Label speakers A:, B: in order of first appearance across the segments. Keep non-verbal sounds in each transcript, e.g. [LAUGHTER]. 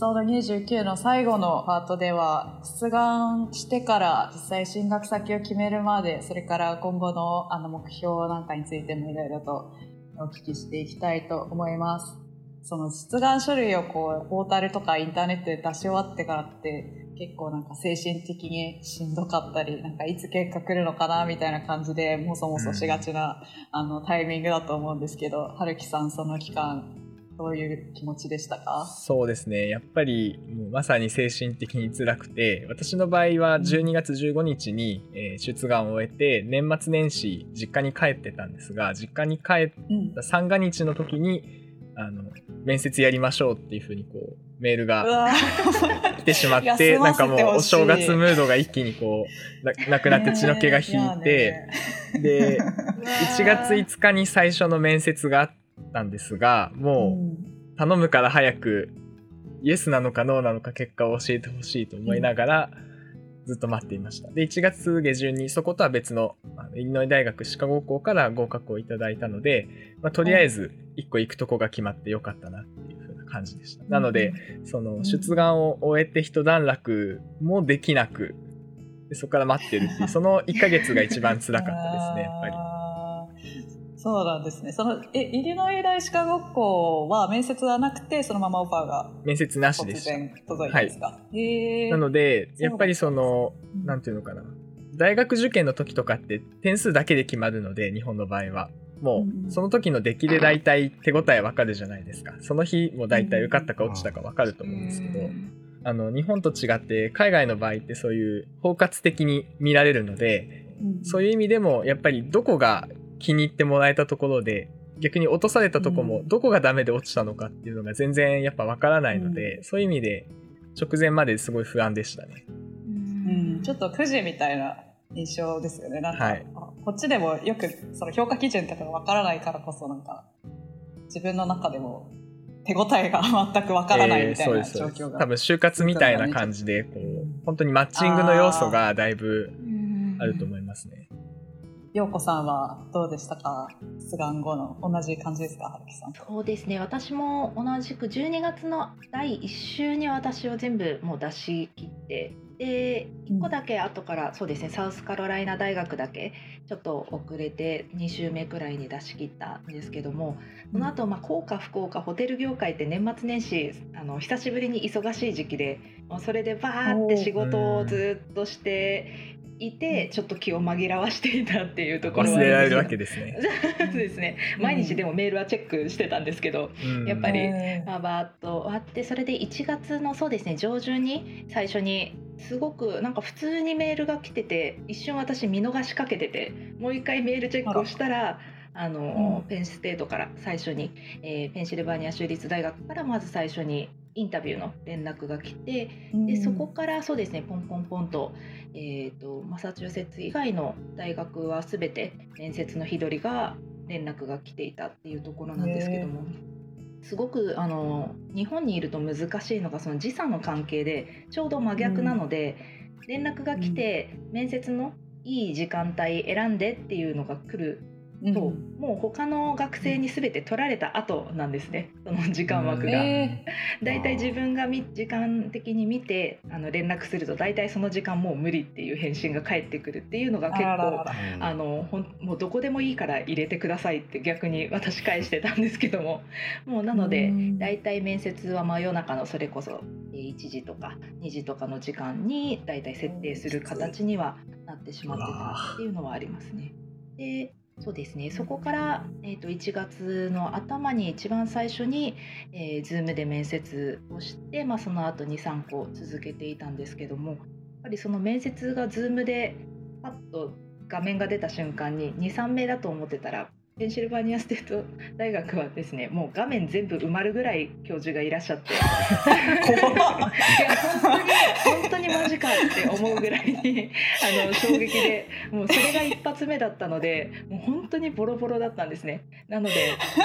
A: ソード29の最後のパートでは、出願してから実際進学先を決めるまで、それから今後のあの目標なんかについてもいろいろとお聞きしていきたいと思います。その出願書類をこう、ポータルとかインターネットで出し終わってからって結構なんか精神的にしんどかったり、なんかいつ結果来るのかなみたいな感じでもそもそしがちな、あのタイミングだと思うんですけど、春樹さんその期間どういう気持ちでしたか？
B: そうですね。やっぱりもうまさに精神的に辛くて私の場合は12月15日に、えー、出願を終えて年末年始実家に帰ってたんですが実家に帰った三が日の時に、うん、あの面接やりましょうっていうふうにこうメールが来てしまってなんかもうお正月ムードが一気にこうなくなって血の気が引いて、で1月5日に最初の面接があったんですが、もう頼むから早くイエスなのかノーなのか結果を教えてほしいと思いながら、ずっと待っていました。で、1月下旬にそことは別のイリノイ大学歯科学校から合格をいただいたので、まあ、とりあえず1個行くとこが決まってよかったなっていう風な感じでした。なので、その出願を終えて一段落もできなく、でそこから待ってるっていう、その1ヶ月が一番辛かったですね、やっぱり。
A: そうなんですね。その、え、イリノイ大歯科学校は面接はなくて、そのままオファーが。
B: 面接なしです。
A: 突然届いたんですか？は
B: い、なので、やっぱりその、なんていうのかな。大学受験の時とかって点数だけで決まるので、日本の場合は。もう、その時の出来で大体手応えわかるじゃないですか。その日も大体受かったか落ちたかわかると思うんですけど、あの、日本と違って海外の場合ってそういう包括的に見られるので、そういう意味でもやっぱりどこが気に入ってもらえたところで逆に落とされたとこもどこがダメで落ちたのかっていうのが全然やっぱわからないので、うん、そういう意味で直前まですごい不安でしたね。
A: うん、ちょっとくじみたいな印象ですよね。なんか、はい、こっちでもよくその評価基準とかわからないからこそなんか自分の中でも手応えが全くわからないみたいな状況が、
B: 多分就活みたいな感じでこう本当にマッチングの要素がだいぶあると思いますね。
A: 陽子さんはどうでしたか？出願後の同じ感じですか？春樹さん。
C: そうですね。私も同じく12月の第1週に私は全部もう出し切ってで1個だけ後から、うん、そうですねサウスカロライナ大学だけちょっと遅れて2週目くらいに出し切ったんですけどもその後、まあ幸か不幸かホテル業界って年末年始あの久しぶりに忙しい時期でそれでバーって仕事をずっとしていてちょっと気を紛らわしていたっていうところ
B: は忘れられるわけですね。[LAUGHS]
C: そうですね。毎日でもメールはチェックしてたんですけど、うん、やっぱり、まあ、バーッと終わってそれで1月のそうですね上旬に最初にすごくなんか普通にメールが来てて一瞬私見逃しかけててもう一回メールチェックをしたら。あの、うん、ペンステートから最初に、えー、ペンシルバニア州立大学からまず最初にインタビューの連絡が来て、でそこからそうですねポンポンポンと,、えーと、マサチューセッツ以外の大学は全て面接の日取りが連絡が来ていたっていうところなんですけども。すごくあの日本にいると難しいのがその時差の関係でちょうど真逆なので、うん、連絡が来て、面接のいい時間帯選んでっていうのが来ると、もう他の学生に全て取られた後なんですね。その時間枠が。だいたい自分が時間的に見てあの連絡すると大体その時間もう無理っていう返信が返ってくるっていうのが結構あのほんもうどこでもいいから入れてくださいって逆に私返してたんですけども。もうなので大体面接は真夜中のそれこそ1時とか2時とかの時間に大体設定する形にはなってしまってたっていうのはありますね。でそうですね。そこから、えーと、1月の頭に一番最初に、えー、Zoom で面接をして、まあ、その後23個続けていたんですけどもやっぱりその面接が Zoom でパッと画面が出た瞬間に23名だと思ってたらペンシルバニアステート大学はですねもう画面全部埋まるぐらい教授がいらっしゃって。いや本当に本当にマジかって思うぐらいにあの衝撃でもうそれが一発目だったのでもう本当にボロボロだったんですね。なので、ま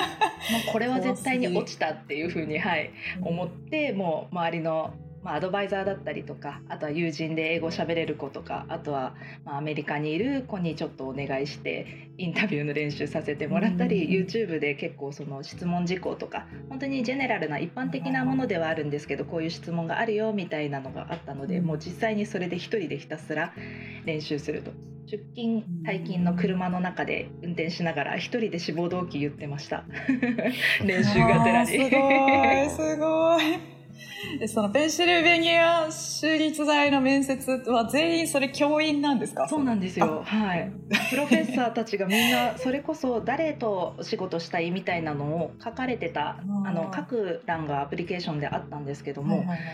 C: あ、これは絶対に落ちたっていうふうに、はい、思ってもう周りのまあ、アドバイザーだったりとかあとは友人で英語喋れる子とかあとは、まあ、アメリカにいる子にちょっとお願いしてインタビューの練習させてもらったり、うん、YouTube で結構その質問事項とか本当にジェネラルな一般的なものではあるんですけどこういう質問があるよみたいなのがあったので、もう実際にそれで一人でひたすら練習すると。出勤退勤の車の中で運転しながら一人で志望動機言ってました。[LAUGHS] 練習がてらに。
A: すごいすごい [LAUGHS] そのペンシルベニア州立大の面接は全員それ教員なんですか？
C: そうなんですよ。はい。プロフェッサーたちがみんなそれこそ誰とお仕事したいみたいなのを書かれてた [LAUGHS] あの書く欄がアプリケーションであったんですけども、はいはいはい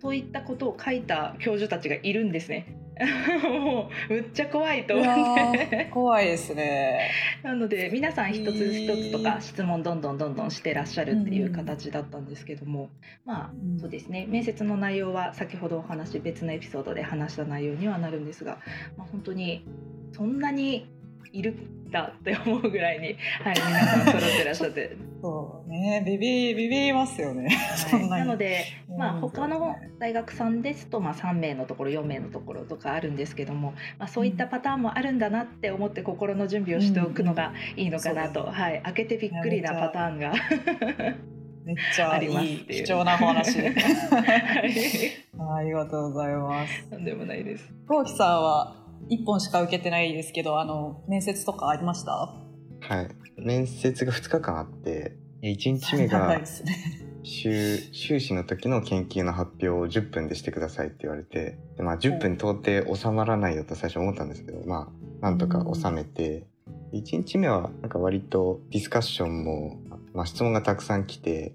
C: そういったことを書いた教授たちがいるんですね。[LAUGHS] もうむっちゃ怖いと思って。
A: 怖いですね。
C: なので皆さん一つ一つとか質問どんどんどんどんしてらっしゃるっていう形だったんですけども、まあそうですね。面接の内容は先ほどお話別のエピソードで話した内容にはなるんですが、まあ、本当にそんなにいるだって思うぐらいに、はい、[LAUGHS] 皆さん揃ってらっしゃって。
A: そうね、ビビビビますよね。
C: はい、なので、まあ他の大学さんですとまあ3名のところ4名のところとかあるんですけども、まあそういったパターンもあるんだなって思って心の準備をしておくのがいいのかなと、うん、はい、開けてびっくりなパターンが。[LAUGHS]
A: めっちゃいい貴重な話。はい、[LAUGHS] ありがとうございます。
C: とんでもないです。
A: コウキさんは1本しか受けてないですけどあの面接とかありました？
D: はい。面接が2日間あって1日目が修修士の時の研究の発表を10分でしてくださいって言われてで、まあ、10分到底収まらないよと最初思ったんですけどまあなんとか収めて、うん、1日目はなんか割とディスカッションも、まあ、質問がたくさん来て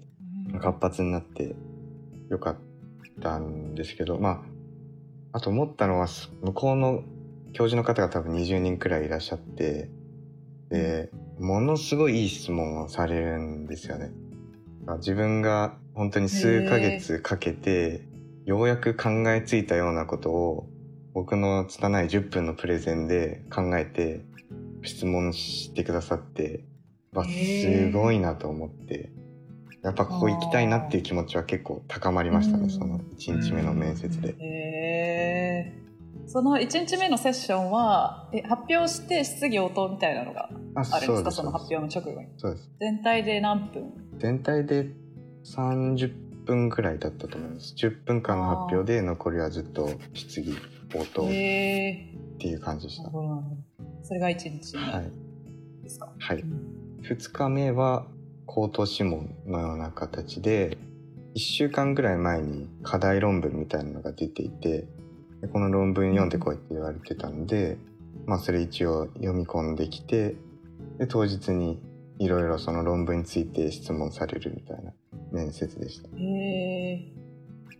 D: 活発になってよかったんですけどまああと思ったのは向こうの教授の方が多分20人くらいいらっしゃってでものすごいいい質問をされるんですよね。自分が本当に数ヶ月かけてようやく考えついたようなことを僕の拙い10分のプレゼンで考えて質問してくださってわすごいなと思ってやっぱここ行きたいなっていう気持ちは結構高まりましたねその1日目の面接で。
A: その1日目のセッションはえ発表して質疑応答みたいなのがあるんですか？その発表の直後に。
D: そうです。
A: 全体で何分？
D: 全体で30分くらいだったと思います。10分間の発表で残りはずっと質疑応答っていう感じでした。
A: それが1日目
D: ですか？はい、はい、2日目は口頭諮問のような形で1週間ぐらい前に課題論文みたいなのが出ていてでこの論文読んでこいって言われてたんで、まあそれ一応読み込んできて、で、当日にいろいろその論文について質問されるみたいな面接でした。へ
A: え。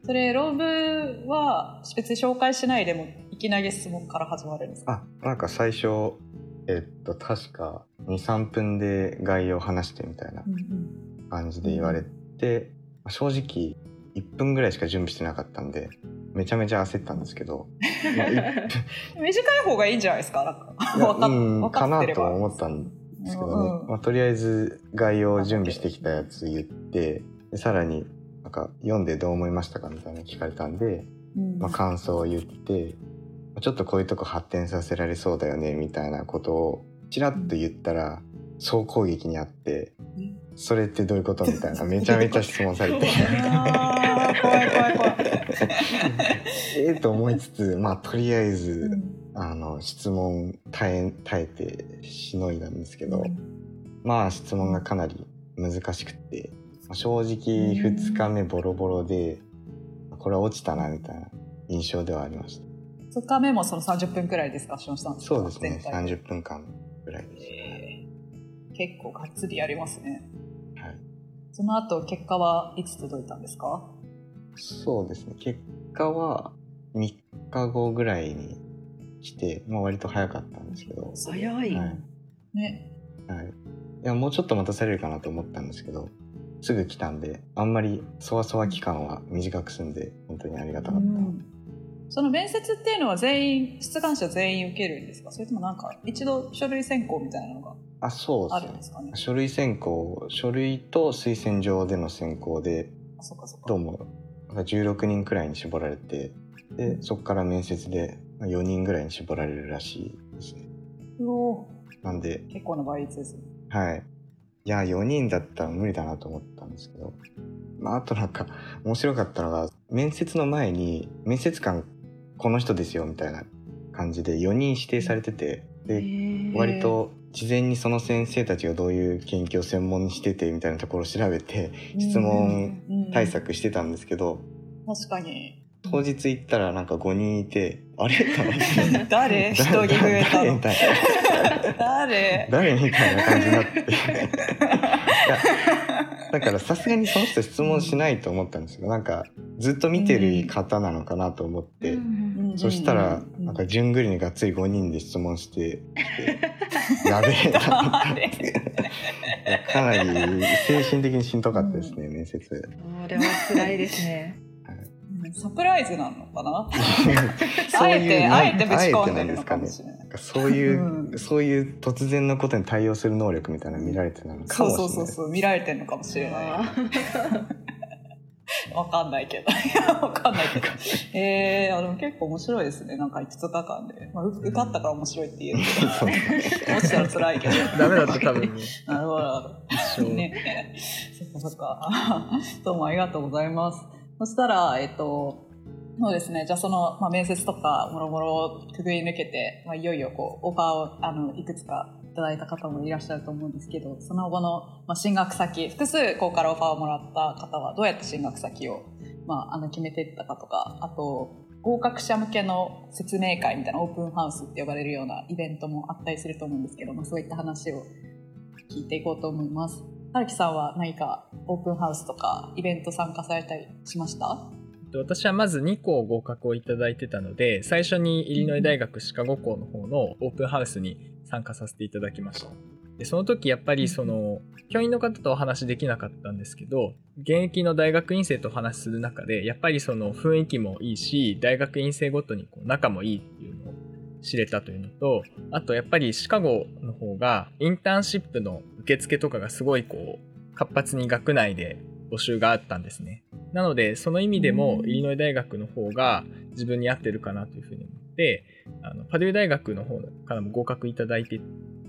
A: それ論文は別に紹介しないでもいきなり質問から始まるんですか？
D: あ、なんか最初、えっと、確か2、3分で概要を話してみたいな感じで言われて、うん、正直1分ぐらいしか準備してなかったんで、めちゃめちゃ焦ったんですけど、
A: まあ、[LAUGHS] 短い方がいいんじゃないですか？
D: なんかうんかなと思ったんですけどね、うん、まあ、とりあえず概要を準備してきたやつ言ってさらになんか読んでどう思いましたかみたいな聞かれたんで、うん、まあ、感想を言ってちょっとこういうとこ発展させられそうだよねみたいなことをちらっと言ったら総攻撃にあって、それってどういうことみたいな [LAUGHS] めちゃめちゃ質問されて。怖い怖い怖いええと思いつつまあとりあえず、うん、あの質問耐え耐えてしのいだんですけど、うん、まあ質問がかなり難しくて正直2日目ボロボロで、これは落ちたなみたいな印象ではありました。
A: 2日目もその30分くらいディスカッションしたんです
D: かそうで。すね30分間ぐらいです、
A: えー、結構がっつりやりますね。
D: はい
A: その後結果はいつ届いたんですか？
D: そうですね。結果は3日後ぐらいに来て、まあ、割と早かったんですけど。
C: 早い。はい、
A: ね。
D: はい。いや、もうちょっと待たされるかなと思ったんですけど、すぐ来たんで、あんまりそわそわ期間は短く済んで、本当にありがたかった。うん
A: その面接っていうのは全員、出願者全員受けるんですか？それともなんか一度書類選考みたいなのがあそうあるんですかね？
D: 書類選考、書類と推薦状での選考で、どうも16人くらいに絞られてでそこから面接で4人ぐらいに絞られるらしいですね。なんで
A: 結構な倍率です
D: はい。いや4人だったら無理だなと思ったんですけど、まあ、あとなんか面白かったのが面接の前に面接官この人ですよみたいな感じで4人指定されててで割と事前にその先生たちがどういう研究を専門にしててみたいなところを調べて質問対策してたんですけど
A: 確かに。
D: 当日行ったらなんか5人いてあれ？[LAUGHS]
A: 誰？[LAUGHS] 人に増えたの？
D: 誰？誰？みたいな感じになって。[LAUGHS] だからさすがにその人質問しないと思ったんですよ。なんかずっと見てる方なのかなと思って、うん、そしたらなんか順繰りにがっつり5人で質問して [LAUGHS] やべえな。かなり精神的にしんどかったですね、面接。
C: これは辛いですね。
A: サプライズなのかな？[LAUGHS] あえてあえてぶち込んでるのかもしれない、
D: そういう、うん、そういう突然のことに対応する能力みたいなの見られてるのかもしれない。そうそうそう
A: 見られてるのかもしれない [LAUGHS] [LAUGHS] わかんないけど。[LAUGHS] わかんないけど。ええー、あの結構面白いですね。なんか5日間で。まあ、受かったから面白いって言うけど、落ちたら辛いけど。
B: ダメだった多分。[LAUGHS]
A: なるほど。一緒。ね。そっかそっか。どうもありがとうございます。そしたら、えっと、そうですね。じゃあその、まあ、面接とかもろもろくぐり抜けて、まあ、いよいよこう、オファーを、あの、いくつかいただいた方もいらっしゃると思うんですけど、その後の、まあ、進学先、複数校からオファーをもらった方はどうやって進学先を、まあ、あの、決めていったかとか、あと、合格者向けの説明会みたいなオープンハウスって呼ばれるようなイベントもあったりすると思うんですけど、まあ、そういった話を聞いていこうと思います。春樹さんは何かオープンハウスとかイベント参加されたりしました？
B: 私はまず2校合格をいただいてたので最初にイリノイ大学シカゴ校の方のオープンハウスに参加させていただきましたでその時やっぱりその教員の方とお話できなかったんですけど現役の大学院生とお話しする中でやっぱりその雰囲気もいいし大学院生ごとにこう仲もいいっていうのを知れたというのとあとやっぱりシカゴの方がインターンシップの受付とかがすごいこう活発に学内で募集があったんですね。なのでその意味でもイリノイ大学の方が自分に合ってるかなというふうに思ってあのパデュー大学の方からも合格いただいて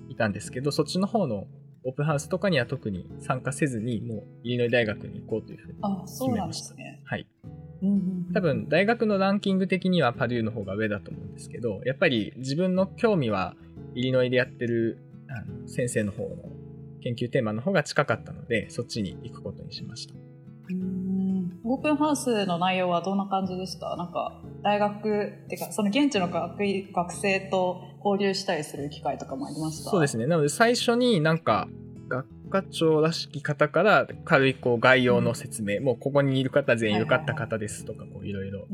B: いたんですけどそっちの方のオープンハウスとかには特に参加せずにもうイリノイ大学に行こうというふうに決めました。ね、はい。多分大学のランキング的にはパデューの方が上だと思うんですけどやっぱり自分の興味はイリノイでやってるあの先生の方の研究テーマの方が近かったのでそっちに行くことにしました
A: オープンハウスの内容はどんな感じでした？なんか大学っていうかその現地の学学生と交流したりする機会とかもありました？
B: そうですね。なので最初になんか学科長らしき方から軽いこう概要の説明、うん、もうここにいる方全員良かった方ですとかこういろい。ろ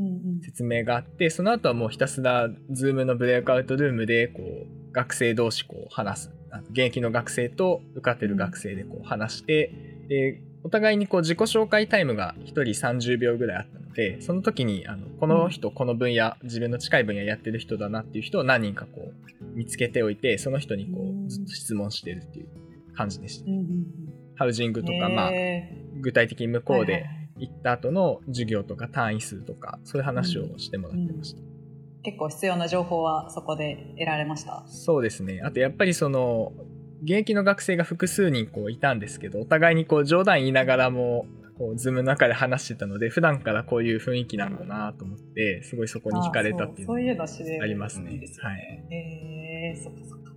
B: 説明があって、その後はもうひたすら Zoom のブレイクアウトルームでこう学生同士こう話す。現役の学生と受かってる学生でこう話して、でお互いにこう自己紹介タイムが1人30秒ぐらいあったのでその時にあのこの人この分野自分の近い分野やってる人だなっていう人を何人かこう見つけておいてその人にこうずっと質問してるっていう感じでした、ハウジングとか、まあ、具体的に向こうで行った後の授業とか単位数とかそういう話をしてもらってました。
A: 結構必要な情報はそこで得られました？
B: そうですね。あとやっぱりその現役の学生が複数人こういたんですけどお互いにこう冗談言いながらもこうズームの中で話してたので普段からこういう雰囲気なんだなと思ってすごいそこに惹かれたっていうのがありますね。はい、
A: えー、そっかそっか。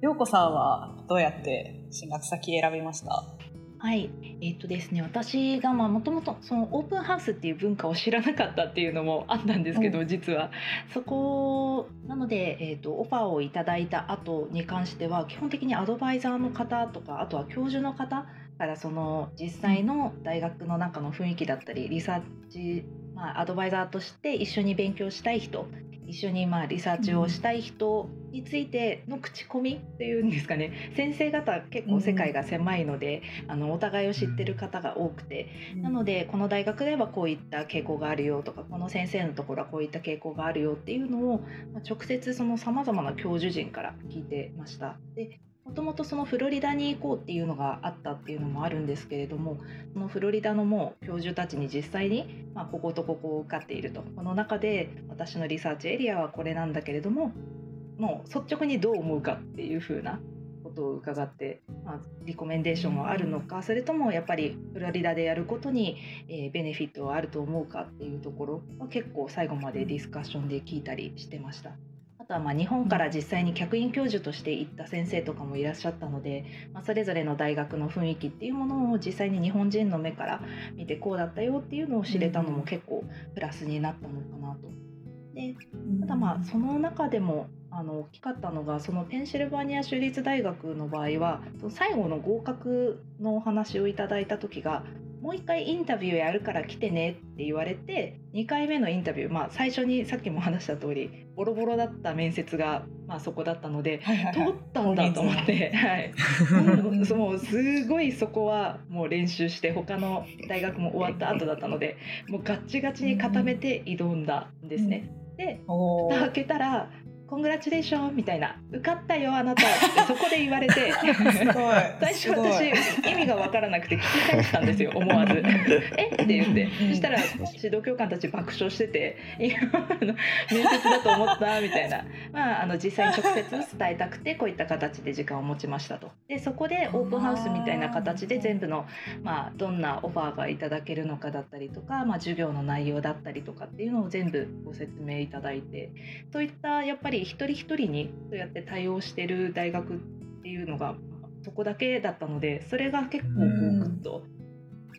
A: 陽子さんはどうやって進学先選びました？
C: はい、えっ、とですね、私がまあもともとそのオープンハウスっていう文化を知らなかったっていうのもあったんですけど、うん、実は。そこなので、えっ、とオファーをいただいた後に関しては基本的にアドバイザーの方とかあとは教授の方からその実際の大学の中の雰囲気だったりリサーチまあ、アドバイザーとして一緒に勉強したい人一緒にまあリサーチをしたい人についての口コミっていうんですかね。先生方結構世界が狭いので、うん、あのお互いを知ってる方が多くて、うん、なのでこの大学ではこういった傾向があるよとかこの先生のところはこういった傾向があるよっていうのを、まあ、直接そのさまざまな教授陣から聞いてました。でもともとそのフロリダに行こうっていうのがあったっていうのもあるんですけれどもそのフロリダのもう教授たちに実際に、まあ、こことここを受かっているとこの中で私のリサーチエリアはこれなんだけれどももう率直にどう思うかっていう風なことを伺って、まあ、リコメンデーションはあるのかそれともやっぱりフロリダでやることに、えー、ベネフィットはあると思うかっていうところは結構最後までディスカッションで聞いたりしてました。とはまあ日本から実際に客員教授として行った先生とかもいらっしゃったので、まあ、それぞれの大学の雰囲気っていうものを実際に日本人の目から見てこうだったよっていうのを知れたのも結構プラスになったのかなと。でただまあその中でもあの大きかったのがそのペンシルバニア州立大学の場合は最後の合格のお話をいただいた時がもう一回インタビューやるから来てねって言われて2回目のインタビュー、まあ、最初にさっきも話した通りボロボロだった面接が、まあ、そこだったので、はいはいはい、通ったんだと思って、はい、[LAUGHS] もうすごいそこはもう練習して他の大学も終わった後だったのでもうガッチガチに固めて挑んだんですね。で蓋開けたらコングラチュレーションみたいな受かったよあなたってそこで言われて [LAUGHS] 最初私意味が分からなくて聞き返したんですよ思わず「[LAUGHS] え？っ?」て言って。そしたら指導教官たち爆笑してて「今の面接だと思った」みたいな、まあ、あの実際に直接伝えたくてこういった形で時間を持ちましたと。でそこでオープンハウスみたいな形で全部の、まあ、どんなオファーがいただけるのかだったりとか、まあ、授業の内容だったりとかっていうのを全部ご説明いただいて。そういったやっぱり一人一人にそうやって対応してる大学っていうのがそこだけだったのでそれが結構こうグッと。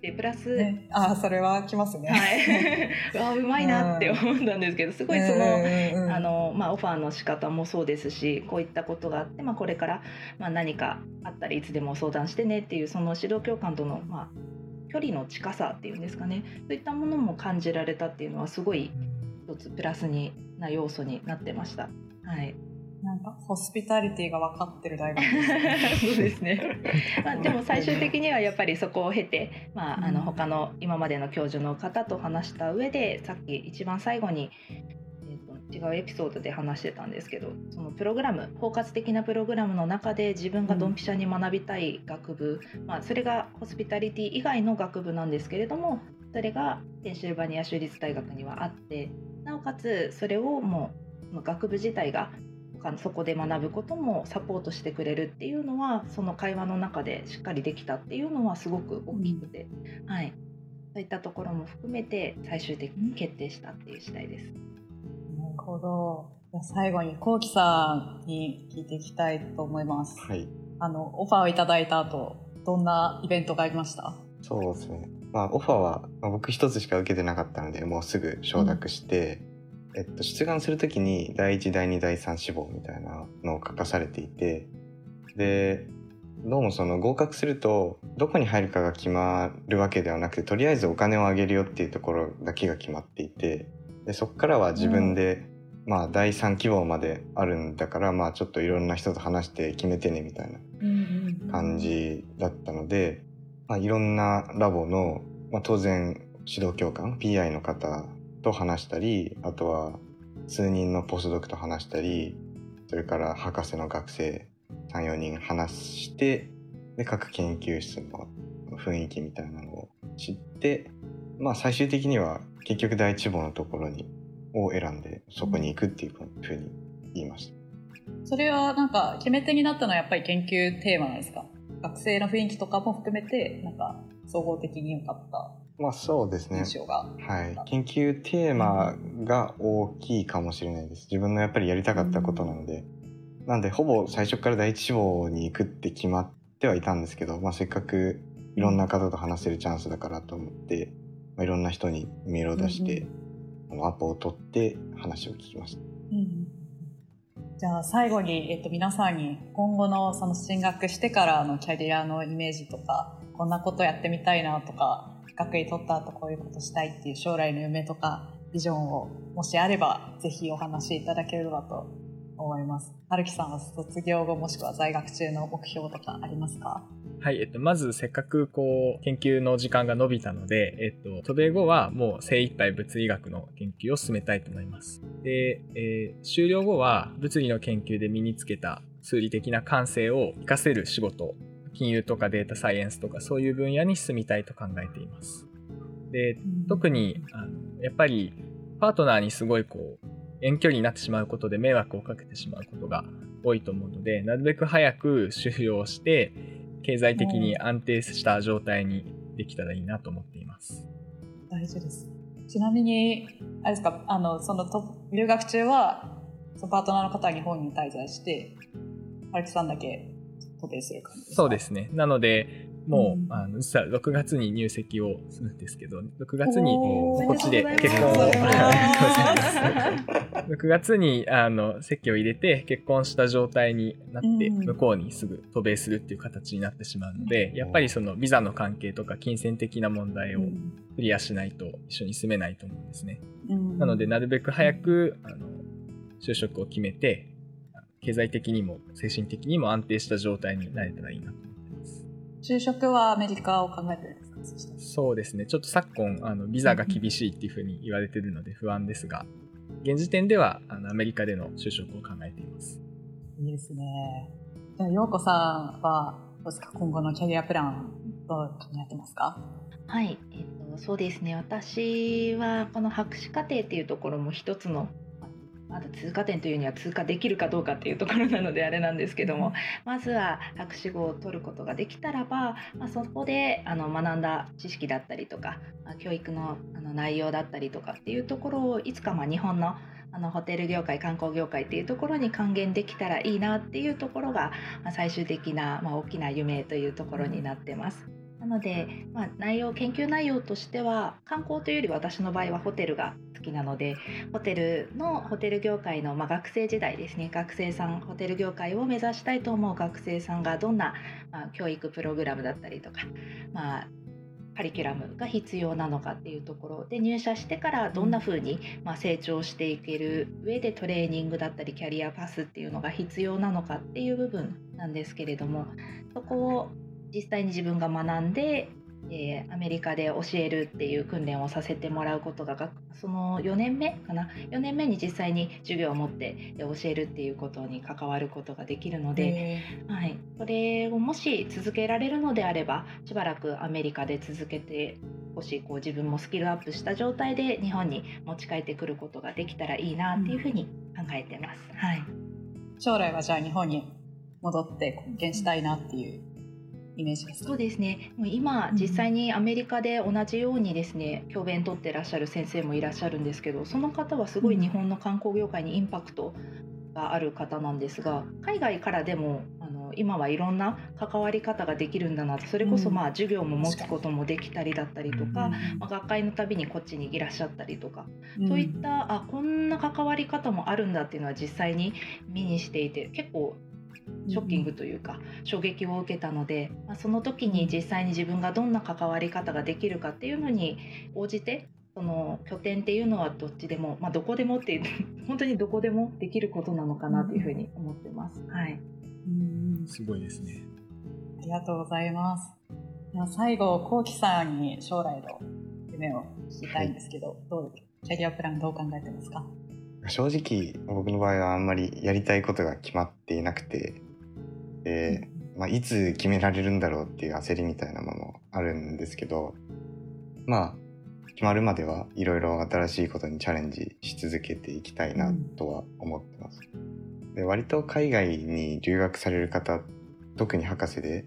C: でプラス、ね、
A: あそれはきますね。
C: はい、[LAUGHS] あうまいなって思ったんですけどすごいその,、あのまあ、オファーの仕方もそうですしこういったことがあって、まあ、これから、まあ、何かあったらいつでも相談してねっていうその指導教官との、まあ、距離の近さっていうんですかねそういったものも感じられたっていうのはすごい一つプラスにな要素になってました。はい。
A: なんかホスピタリティが分かってる大学
C: ですね。[LAUGHS] そうですね。まあでも最終的にはやっぱりそこを経て、まああの他の今までの教授の方と話した上で、さっき一番最後に。えー、と違うエピソードで話してたんですけどそのプログラム包括的なプログラムの中で自分がドンピシャに学びたい学部、うん、まあ、それがホスピタリティ以外の学部なんですけれどもそれがペンシルバニア州立大学にはあってなおかつそれをもう学部自体がそこで学ぶこともサポートしてくれるっていうのはその会話の中でしっかりできたっていうのはすごく大きくて、うん、はい、そういったところも含めて最終的に決定したっていう次第です。なる
A: ほど最後にこうきさんに聞いていきたいと思います。
D: はい、
A: あのオファーをいただいた後どんなイベントがありました？
D: そうですね。まあオファーは僕一つしか受けてなかったのでもうすぐ承諾して、えっと、出願する時に第1第2第3志望みたいなのを書かされていてでどうもその合格するとどこに入るかが決まるわけではなくてとりあえずお金をあげるよっていうところだけが決まっていてでそこからは自分で、うん、まあ第3希望まであるんだからまあちょっといろんな人と話して決めてねみたいな感じだったので、まあ、いろんなラボの、まあ、当然指導教官 PI の方と話したりあとは数人のポスドクと話したりそれから博士の学生34人話してで各研究室の雰囲気みたいなのを知ってまあ最終的には結局第一望のところにを選んでそこに行くっていうふうに言いました。
A: それはなんか決め手になったのはやっぱり研究テーマなんですか？学生の雰囲気とかも含めてなんか総合的に良かった
D: まあそうですね。はい。研究テーマが大きいかもしれないです。自分のやっぱりやりたかったことなので。うん、なんで、ほぼ最初から第一志望に行くって決まってはいたんですけど、まあせっかくいろんな方と話せるチャンスだからと思って、まあ、いろんな人にメールを出して、うんうん、アポを取って話を聞きました。うん
A: じゃあ最後に、えっと、皆さんに今後のその進学してからのキャリアのイメージとかこんなことやってみたいなとか学位取った後こういうことしたいっていう将来の夢とかビジョンをもしあればぜひお話しいただければと思います。春樹さんは卒業後もしくは在学中の目標とかありますか？
B: はい、えっと、まずせっかくこう研究の時間が伸びたので、えっと、渡米後はもう精一杯物理学の研究を進めたいと思います。で、えー、修了後は物理の研究で身につけた数理的な感性を活かせる仕事金融とかデータサイエンスとかそういう分野に進みたいと考えています。で特にあのやっぱりパートナーにすごいこう遠距離になってしまうことで迷惑をかけてしまうことが多いと思うのでなるべく早く終了して経済的に安定した状態にできたらいいなと思っています。
A: 大事です。ちなみに、あれですか、あの、その留学中は、そのパートナーの方は日本に滞在して、春樹さんだけ渡米する感じです
B: か？そうですね。なので、もう、うん、あの実は6月に入籍をするんですけど6月にこっちで結婚を [LAUGHS] 6月にあの籍を入れて結婚した状態になって、向こうにすぐ渡米するっていう形になってしまうので、やっぱりそのビザの関係とか金銭的な問題をクリアしないと一緒に住めないと思うんですね。なのでなるべく早くあの就職を決めて経済的にも精神的にも安定した状態になれたらいいなと
A: 就職はアメリカを考えてるんですか？
B: そうですね。ちょっと昨今あのビザが厳しいっていうふうに言われてるので不安ですが現時点ではあのアメリカでの就職を考えています。
A: いいですね。じゃあ陽子さんはどうですか今後のキャリアプランどう考えてますか？
C: はい、えっと、そうですね。私はこの博士課程っていうところも一つのまだ通過点というには通過できるかどうかっていうところなのであれなんですけどもまずは博士号を取ることができたらば、まあ、そこであの学んだ知識だったりとか、まあ、教育のあの内容だったりとかっていうところをいつかま日本のあのホテル業界観光業界っていうところに還元できたらいいなっていうところが、まあ、最終的な、ま、大きな夢というところになってます。なので、まあ、内容研究内容としては観光というより私の場合はホテルが好きなのでホテルのホテル業界の、まあ、学生時代ですね学生さんホテル業界を目指したいと思う学生さんがどんな、まあ、教育プログラムだったりとか、まあ、カリキュラムが必要なのかっていうところで入社してからどんな風にま成長していける上でトレーニングだったりキャリアパスっていうのが必要なのかっていう部分なんですけれどもそこを実際に自分が学んで、えー、アメリカで教えるっていう訓練をさせてもらうことがその4年目かな？4年目に実際に授業を持って教えるっていうことに関わることができるので、はい、それをもし続けられるのであればしばらくアメリカで続けて少しこう自分もスキルアップした状態で日本に持ち帰ってくることができたらいいなっていうふうに考えてます。はい、
A: 将来はじゃあ日本に戻って貢献したいなっていうイメージです
C: そうですね。今実際にアメリカで同じようにですね教鞭取ってらっしゃる先生もいらっしゃるんですけどその方はすごい日本の観光業界にインパクトがある方なんですが海外からでもあの今はいろんな関わり方ができるんだなとそれこそまあ授業も持つこともできたりだったりとか、まあ、学会のたびにこっちにいらっしゃったりとか、といったあこんな関わり方もあるんだっていうのは実際に目にしていて結構ショッキングというか衝撃を受けたので、まあ、その時に実際に自分がどんな関わり方ができるかっていうのに応じてその拠点っていうのはどっちでも、まあ、どこでもっていう [LAUGHS] 本当にどこでもできることなのかなというふうに思ってます。はい、
B: うん。すごいですね。
A: ありがとうございます。では最後、こうきさんに将来の夢を聞きたいんですけど、はい、どう？キャリアプランどう考えてますか？
D: 正直僕の場合はあんまりやりたいことが決まっていなくてで、まあ、いつ決められるんだろうっていう焦りみたいなものあるんですけどまあ決まるまではいろいろ新しいことにチャレンジし続けていきたいなとは思ってます。で割と海外に留学される方特に博士で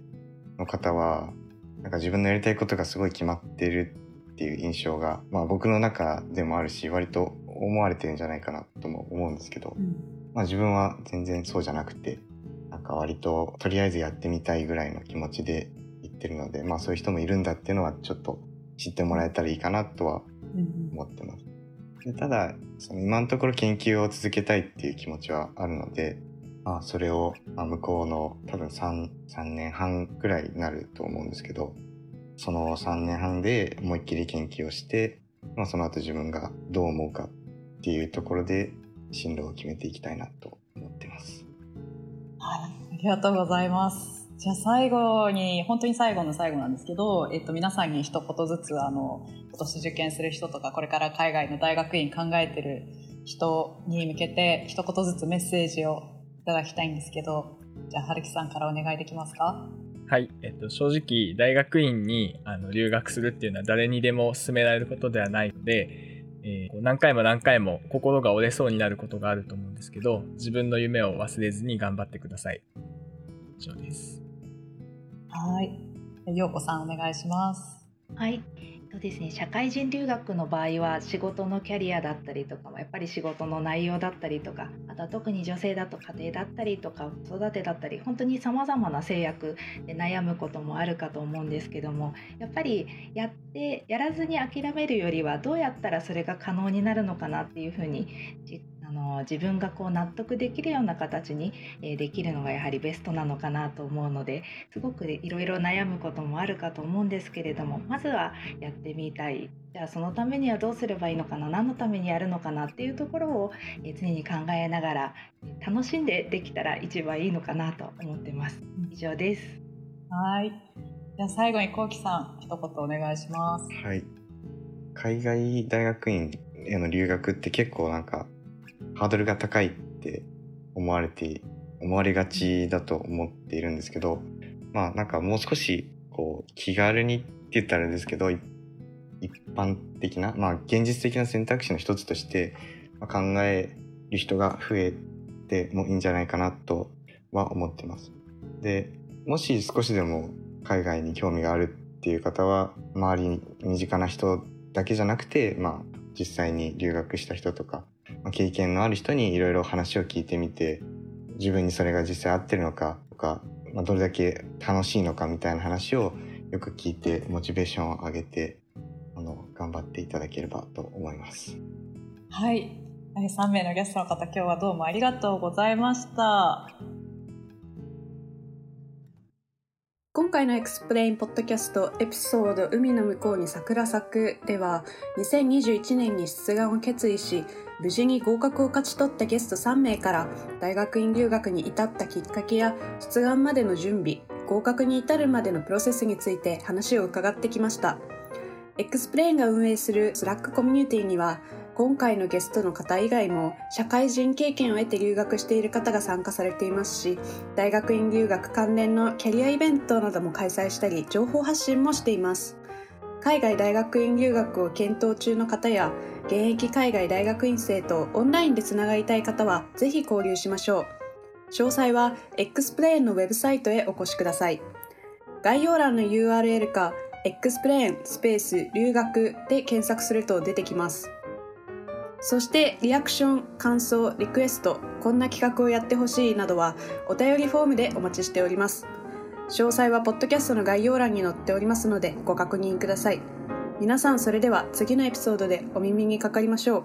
D: の方はなんか自分のやりたいことがすごい決まってるっていう印象が、まあ、僕の中でもあるし割と思われてるんじゃないかなとも思うんですけど、うん、まあ、自分は全然そうじゃなくてなんか割ととりあえずやってみたいぐらいの気持ちで言ってるので、まあ、そういう人もいるんだっていうのはちょっと知ってもらえたらいいかなとは思ってます。でただその今のところ研究を続けたいっていう気持ちはあるので、まあ、それを、ま向こうの多分 3, 3年半ぐらいになると思うんですけどその3年半で思いっきり研究をして、まあ、その後自分がどう思うかっていうところで進路を決めていきたいなと思ってます。
A: はい、ありがとうございます。じゃあ最後に、本当に最後の最後なんですけど、えっと、皆さんに一言ずつ、あの、今年受験する人とか、これから海外の大学院考えてる人に向けて、一言ずつメッセージをいただきたいんですけど、じゃあ春樹さんからお願いできますか？
B: はい、えっと、正直大学院にあの留学するっていうのは誰にでも勧められることではないので、えー、何回も何回も心が折れそうになることがあると思うんですけど自分の夢を忘れずに頑張ってください。以上です。
A: はい。陽子さんお願いします。
C: はいそうですね社会人留学の場合は仕事のキャリアだったりとかもやっぱり仕事の内容だったりとかあとは特に女性だと家庭だったりとか子育てだったり本当にさまざまな制約で悩むこともあるかと思うんですけどもやっぱりやってやらずに諦めるよりはどうやったらそれが可能になるのかなっていうふうに実の自分がこう納得できるような形に、えできるのがやはりベストなのかなと思うのですごくいろいろ悩むこともあるかと思うんですけれどもまずはやってみたいじゃあそのためにはどうすればいいのかな何のためにやるのかなっていうところを、え常に考えながら楽しんでできたら一番いいのかなと思ってます。以上です。
A: はいじゃあ最後にこうきさん一言お願いします。
D: はい海外大学院への留学って結構なんかハードルが高いって思われて思われがちだと思っているんですけどまあなんかもう少しこう気軽にって言ったらあれですけど一般的なまあ現実的な選択肢の一つとして、考える人が増えてもいいんじゃないかなとは思ってます。でもし少しでも海外に興味があるっていう方は周りに身近な人だけじゃなくて、まあ、実際に留学した人とか経験のある人にいろいろ話を聞いてみて自分にそれが実際合ってるのかとか、まあ、どれだけ楽しいのかみたいな話をよく聞いてモチベーションを上げてあの頑張っていただければと思います。
A: はい、3名のゲストの方今日はどうもありがとうございました。
E: 今回のエクスプレインポッドキャストエピソード海の向こうに桜咲くでは2021年に出願を決意し無事に合格を勝ち取ったゲスト3名から大学院留学に至ったきっかけや出願までの準備合格に至るまでのプロセスについて話を伺ってきました。 XPLANE が運営する Slack コミュニティには今回のゲストの方以外も社会人経験を得て留学している方が参加されていますし大学院留学関連のキャリアイベントなども開催したり情報発信もしています。海外大学院留学を検討中の方や現役海外大学院生とオンラインでつながりたい方はぜひ交流しましょう。詳細は X プレーンのウェブサイトへお越しください。概要欄の URL か X プレーンスペース留学で検索すると出てきます。そしてリアクション、感想、リクエスト、こんな企画をやってほしいなどはお便りフォームでお待ちしております。詳細はポッドキャストの概要欄に載っておりますのでご確認ください。皆さんそれでは次のエピソードでお耳にかかりましょう。